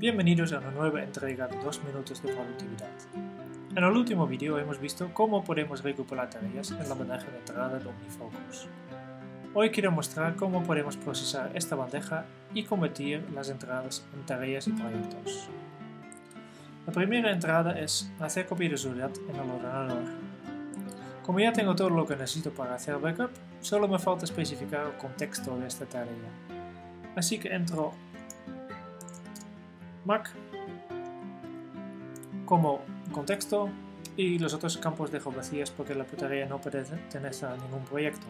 Bienvenidos a una nueva entrega de 2 minutos de productividad. En el último vídeo hemos visto cómo podemos recuperar tareas en la bandeja de entrada de OmniFocus. Hoy quiero mostrar cómo podemos procesar esta bandeja y convertir las entradas en tareas y proyectos. La primera entrada es hacer copia de seguridad en el ordenador. Como ya tengo todo lo que necesito para hacer backup, solo me falta especificar el contexto de esta tarea. Así que entro Mac como contexto y los otros campos dejo vacíos porque la tarea no pertenece a ningún proyecto.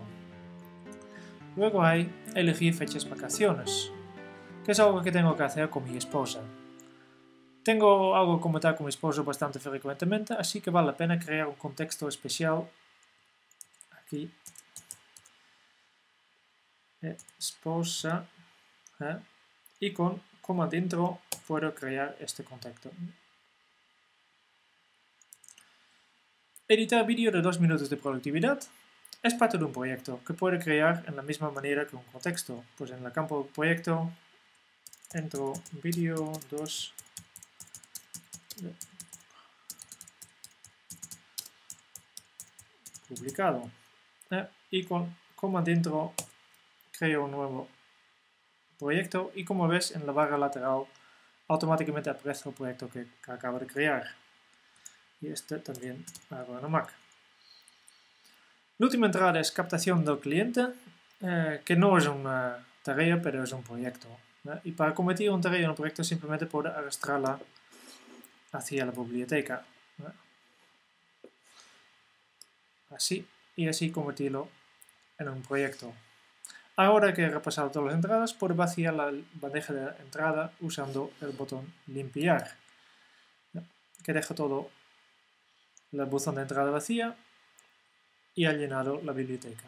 Luego hay elegir fechas vacaciones, que es algo que tengo que hacer con mi esposa. Tengo algo que comentar con mi esposo bastante frecuentemente, así que vale la pena crear un contexto especial aquí. Esposa. ¿eh? Y con como dentro puedo crear este contexto. Editar vídeo de 2 minutos de productividad es parte de un proyecto que puede crear en la misma manera que un contexto. Pues en el campo proyecto entro vídeo 2 publicado eh, y con como dentro creo un nuevo proyecto y como ves en la barra lateral automáticamente aparece el proyecto que, acabo de crear. Y este también hago en Mac. La última entrada es captación del cliente, eh, que no es una tarea, pero es un proyecto. Y para convertir una tarea en un proyecto simplemente puedo arrastrarla hacia la biblioteca. Así, y así convertirlo en un proyecto. Ahora que he repasado todas las entradas, puedo vaciar la bandeja de entrada usando el botón limpiar, que deja todo el buzón de entrada vacía y ha llenado la biblioteca.